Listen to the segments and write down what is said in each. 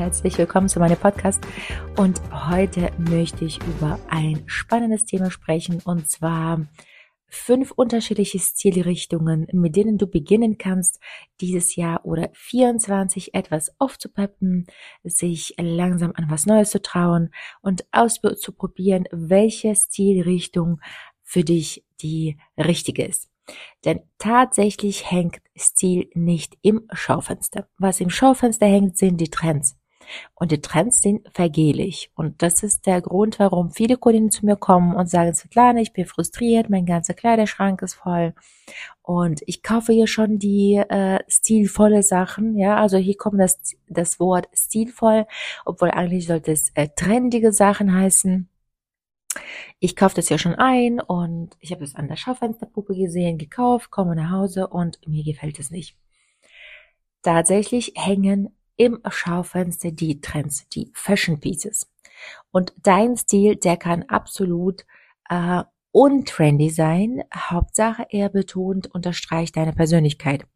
Herzlich willkommen zu meinem Podcast. Und heute möchte ich über ein spannendes Thema sprechen und zwar fünf unterschiedliche Stilrichtungen, mit denen du beginnen kannst, dieses Jahr oder 24 etwas aufzupeppen, sich langsam an was Neues zu trauen und auszuprobieren, welche Stilrichtung für dich die richtige ist. Denn tatsächlich hängt Stil nicht im Schaufenster. Was im Schaufenster hängt, sind die Trends. Und die Trends sind vergehlich. Und das ist der Grund, warum viele Kundinnen zu mir kommen und sagen, Svetlana, ich bin frustriert, mein ganzer Kleiderschrank ist voll. Und ich kaufe hier schon die äh, stilvolle Sachen. Ja, also hier kommt das, das Wort stilvoll, obwohl eigentlich sollte es äh, trendige Sachen heißen ich kaufe das ja schon ein und ich habe es an der Schaufensterpuppe gesehen, gekauft, komme nach Hause und mir gefällt es nicht. Tatsächlich hängen im Schaufenster die Trends, die Fashion Pieces. Und dein Stil, der kann absolut äh, untrendy sein. Hauptsache, er betont, unterstreicht deine Persönlichkeit.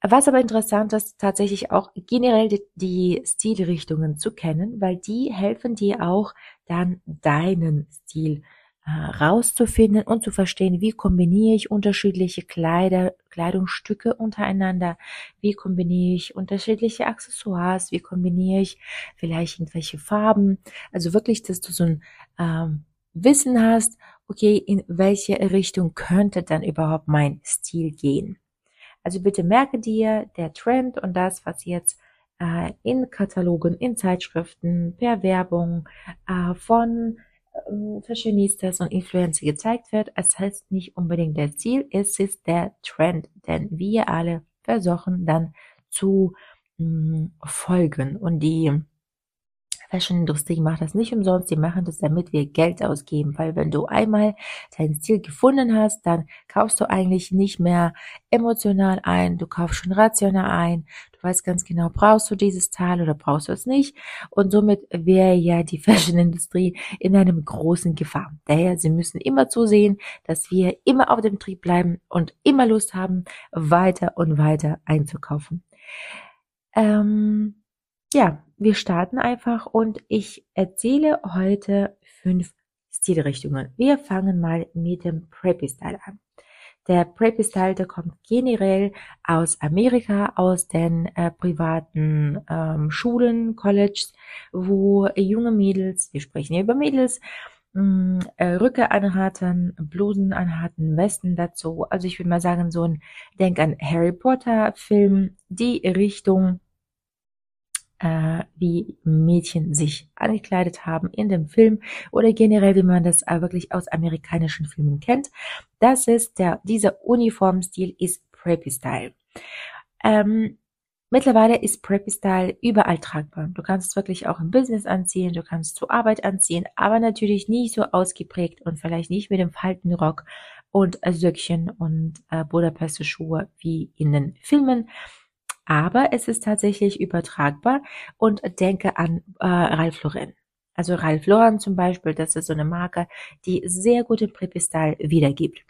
Was aber interessant ist, tatsächlich auch generell die, die Stilrichtungen zu kennen, weil die helfen dir auch dann deinen Stil rauszufinden und zu verstehen, wie kombiniere ich unterschiedliche Kleider, Kleidungsstücke untereinander, wie kombiniere ich unterschiedliche Accessoires, wie kombiniere ich vielleicht irgendwelche Farben. Also wirklich, dass du so ein ähm, Wissen hast, okay, in welche Richtung könnte dann überhaupt mein Stil gehen. Also bitte merke dir, der Trend und das, was jetzt äh, in Katalogen, in Zeitschriften, per Werbung äh, von Fashionistas und Influencer gezeigt wird, es heißt nicht unbedingt der Ziel, es ist der Trend, denn wir alle versuchen dann zu mm, folgen. Und die Fashion-Industrie macht das nicht umsonst, die machen das, damit wir Geld ausgeben, weil wenn du einmal deinen Stil gefunden hast, dann kaufst du eigentlich nicht mehr emotional ein, du kaufst schon rational ein, du weißt ganz genau, brauchst du dieses Teil oder brauchst du es nicht? Und somit wäre ja die Fashion-Industrie in einem großen Gefahr. Daher, sie müssen immer zusehen, dass wir immer auf dem Trieb bleiben und immer Lust haben, weiter und weiter einzukaufen. Ähm, ja, wir starten einfach und ich erzähle heute fünf Stilrichtungen. Wir fangen mal mit dem Preppy Style an. Der Preppy Style, der kommt generell aus Amerika, aus den äh, privaten ähm, Schulen, Colleges, wo junge Mädels, wir sprechen hier über Mädels, mm, äh, Rücke anhatten, Blusen anhatten, Westen dazu. Also ich würde mal sagen, so ein, denk an Harry Potter Film, die Richtung äh, wie Mädchen sich angekleidet haben in dem Film oder generell, wie man das äh, wirklich aus amerikanischen Filmen kennt. Das ist der, dieser Uniformstil ist Preppy Style. Ähm, Mittlerweile ist Preppy Style überall tragbar. Du kannst es wirklich auch im Business anziehen, du kannst es zur Arbeit anziehen, aber natürlich nicht so ausgeprägt und vielleicht nicht mit dem Faltenrock und Söckchen und äh, Budapester Schuhe wie in den Filmen aber es ist tatsächlich übertragbar und denke an äh, Ralph Lauren. Also Ralph Lauren zum Beispiel, das ist so eine Marke, die sehr gut den Prepi-Style wiedergibt.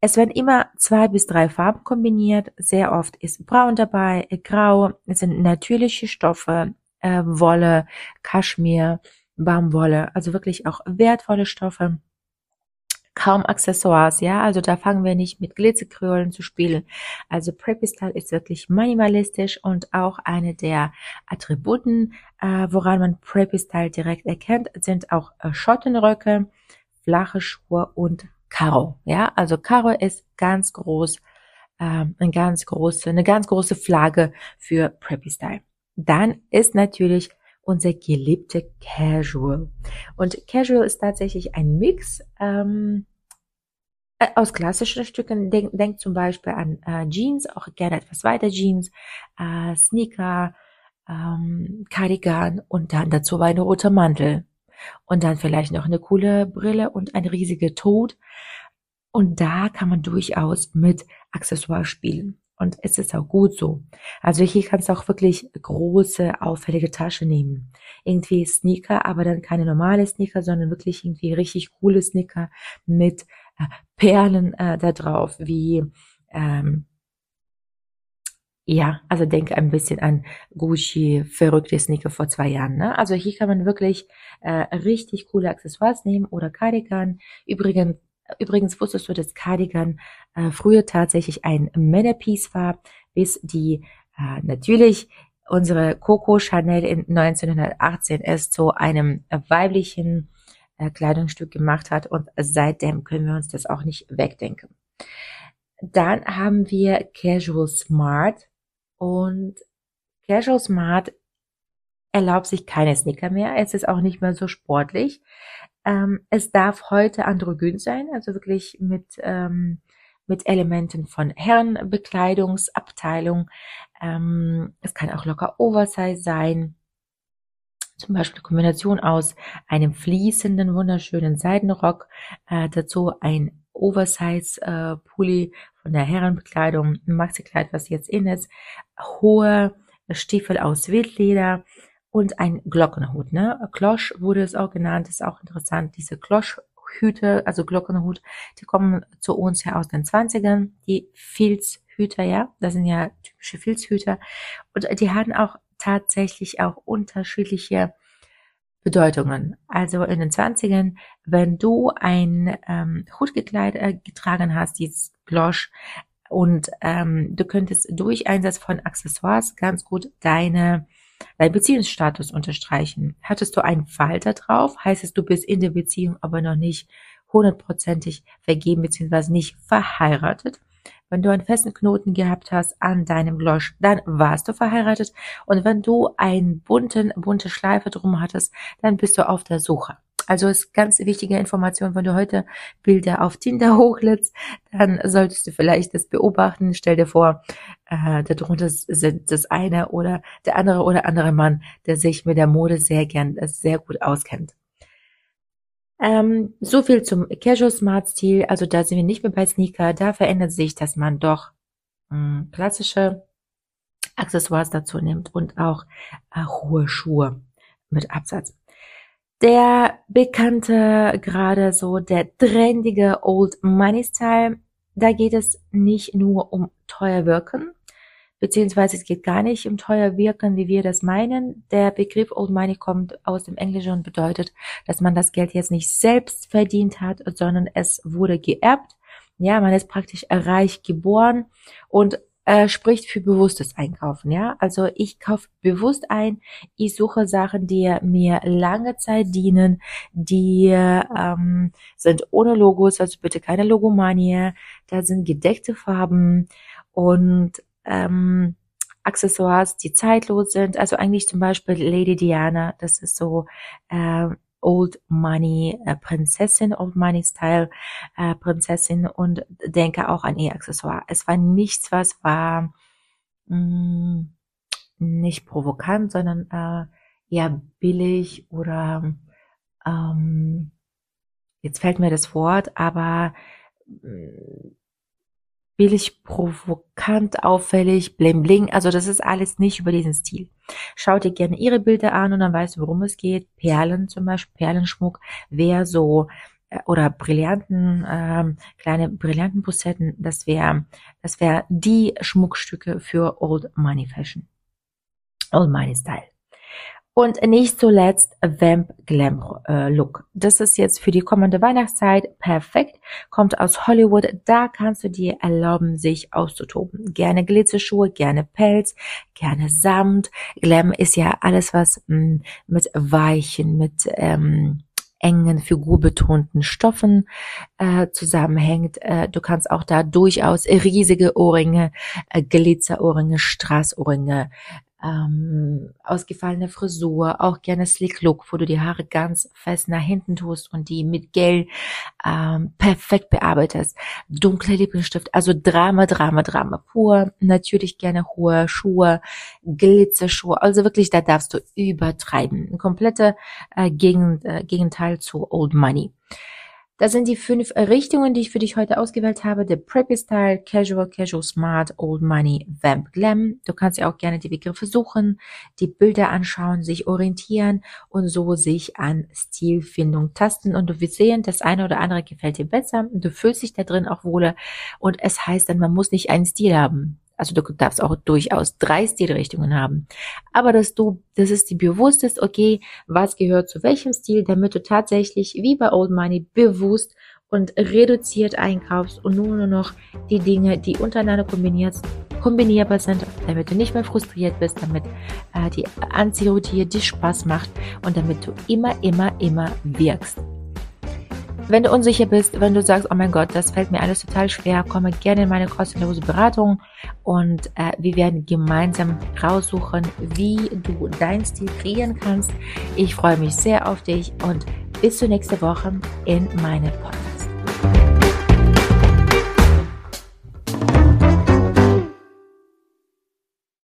Es werden immer zwei bis drei Farben kombiniert. Sehr oft ist braun dabei, grau. Es sind natürliche Stoffe, äh, Wolle, Kaschmir, Baumwolle, also wirklich auch wertvolle Stoffe kaum Accessoires, ja, also da fangen wir nicht mit Glitzerkrölen zu spielen. Also Preppy Style ist wirklich minimalistisch und auch eine der Attributen, äh, woran man Preppy Style direkt erkennt, sind auch äh, Schottenröcke, flache Schuhe und Karo, ja, also Karo ist ganz groß, äh, eine ganz große, eine ganz große Flagge für Preppy Style. Dann ist natürlich unser geliebte Casual. Und Casual ist tatsächlich ein Mix ähm, äh, aus klassischen Stücken. Denk, denk zum Beispiel an äh, Jeans, auch gerne etwas weiter Jeans, äh, Sneaker, ähm, Cardigan und dann dazu ein roter Mantel und dann vielleicht noch eine coole Brille und ein riesiger Tod. Und da kann man durchaus mit Accessoires spielen. Und es ist auch gut so. Also hier kannst du auch wirklich große, auffällige Tasche nehmen. Irgendwie Sneaker, aber dann keine normale Sneaker, sondern wirklich irgendwie richtig coole Sneaker mit äh, Perlen äh, da drauf, wie ähm, ja, also denke ein bisschen an Gucci, verrückte Sneaker vor zwei Jahren. Ne? Also hier kann man wirklich äh, richtig coole Accessoires nehmen oder Cardigan. Übrigens, übrigens wusstest du, dass Cardigan äh, früher tatsächlich ein Männerpiece war, bis die äh, natürlich unsere Coco Chanel in 1918 es zu einem weiblichen äh, Kleidungsstück gemacht hat und seitdem können wir uns das auch nicht wegdenken. Dann haben wir Casual Smart. Und Casual Smart erlaubt sich keine Sneaker mehr. Es ist auch nicht mehr so sportlich. Ähm, es darf heute androgyn sein, also wirklich mit, ähm, mit Elementen von Herrenbekleidungsabteilung. Ähm, es kann auch locker Oversize sein. Zum Beispiel eine Kombination aus einem fließenden, wunderschönen Seidenrock, äh, dazu ein Oversize-Pulli äh, von der Herrenbekleidung, ein Maxi-Kleid, was jetzt in ist, hohe Stiefel aus Wildleder und ein Glockenhut. Ne? Klosch wurde es auch genannt, ist auch interessant. Diese Kloschhüte, also Glockenhut, die kommen zu uns ja aus den 20ern, die Filzhüter, ja, das sind ja typische Filzhüter und die hatten auch tatsächlich auch unterschiedliche Bedeutungen. Also in den Zwanzigern, wenn du ein ähm, Hutgekleid äh, getragen hast, dieses Glosch, und ähm, du könntest durch Einsatz von Accessoires ganz gut deine deinen Beziehungsstatus unterstreichen. Hattest du einen Falter drauf, heißt es, du bist in der Beziehung, aber noch nicht hundertprozentig vergeben bzw. nicht verheiratet. Wenn du einen festen Knoten gehabt hast an deinem Glosch, dann warst du verheiratet. Und wenn du einen bunten, bunte Schleife drum hattest, dann bist du auf der Suche. Also ist ganz wichtige Information, wenn du heute Bilder auf Tinder hochlädst, dann solltest du vielleicht das beobachten. Stell dir vor, äh, darunter sind das eine oder der andere oder andere Mann, der sich mit der Mode sehr gern, sehr gut auskennt. Ähm, so viel zum Casual Smart Stil. Also da sind wir nicht mehr bei Sneaker. Da verändert sich, dass man doch mh, hm, klassische Accessoires dazu nimmt und auch äh, hohe Schuhe mit Absatz. Der bekannte, gerade so der trendige Old Money Style, da geht es nicht nur um teuer wirken, beziehungsweise es geht gar nicht um teuer wirken, wie wir das meinen. Der Begriff Old Money kommt aus dem Englischen und bedeutet, dass man das Geld jetzt nicht selbst verdient hat, sondern es wurde geerbt. Ja, man ist praktisch reich geboren und äh, spricht für bewusstes Einkaufen. Ja, also ich kaufe bewusst ein. Ich suche Sachen, die mir lange Zeit dienen, die ähm, sind ohne Logos, also bitte keine Logomanie. Da sind gedeckte Farben und ähm, Accessoires, die zeitlos sind. Also eigentlich zum Beispiel Lady Diana, das ist so äh, Old Money äh, Prinzessin, Old Money Style äh, Prinzessin und denke auch an ihr Accessoire. Es war nichts, was war mh, mm, nicht provokant, sondern äh, eher billig oder ähm, jetzt fällt mir das Wort, aber mh, mm, billig, provokant, auffällig, bling bling. Also das ist alles nicht über diesen Stil. Schau dir gerne ihre Bilder an und dann weißt du, worum es geht. Perlen zum Beispiel, Perlenschmuck wäre so äh, oder Brillanten, ähm, kleine brillanten Posetten, das wäre das wäre die Schmuckstücke für Old Money Fashion. Old Money Style. Und nicht zuletzt Vamp Glam äh, Look. Das ist jetzt für die kommende Weihnachtszeit perfekt. Kommt aus Hollywood. Da kannst du dir erlauben, sich auszutoben. Gerne Glitzerschuhe, gerne Pelz, gerne Samt. Glam ist ja alles, was mh, mm, mit weichen, mit ähm, engen, figurbetonten Stoffen äh, zusammenhängt. Äh, du kannst auch da durchaus riesige Ohrringe, äh, Glitzerohrringe, Straßohrringe ähm, ausgefallene Frisur, auch gerne Slick Look, wo du die Haare ganz fest nach hinten tust und die mit Gel ähm, perfekt bearbeitest. Dunkle Lippenstift, also Drama, Drama, Drama pur. Natürlich gerne hohe Schuhe, Glitzerschuhe, also wirklich, da darfst du übertreiben. Ein kompletter äh, Gegen, äh, Gegenteil zu Old Money. Das sind die fünf Richtungen, die ich für dich heute ausgewählt habe. The Preppy Style, Casual, Casual Smart, Old Money, Vamp Glam. Du kannst ja auch gerne die Begriffe suchen, die Bilder anschauen, sich orientieren und so sich an Stilfindung tasten. Und du wirst sehen, das eine oder andere gefällt dir besser. Du fühlst dich da drin auch wohler. Und es heißt dann, man muss nicht einen Stil haben. Also du darfst auch durchaus drei Stilrichtungen haben. Aber dass du, dass es dir bewusst ist, okay, was gehört zu welchem Stil, damit du tatsächlich wie bei Old Money bewusst und reduziert einkaufst und nur noch die Dinge, die untereinander kombiniert, kombinierbar sind, damit du nicht mehr frustriert bist, damit äh, die Anziehroutine dir Spaß macht und damit du immer, immer, immer wirkst. Wenn du unsicher bist, wenn du sagst, oh mein Gott, das fällt mir alles total schwer, komme gerne in meine kostenlose Beratung und äh, wir werden gemeinsam raussuchen, wie du dein Stil kreieren kannst. Ich freue mich sehr auf dich und bis zur nächsten Woche in meinem Podcast.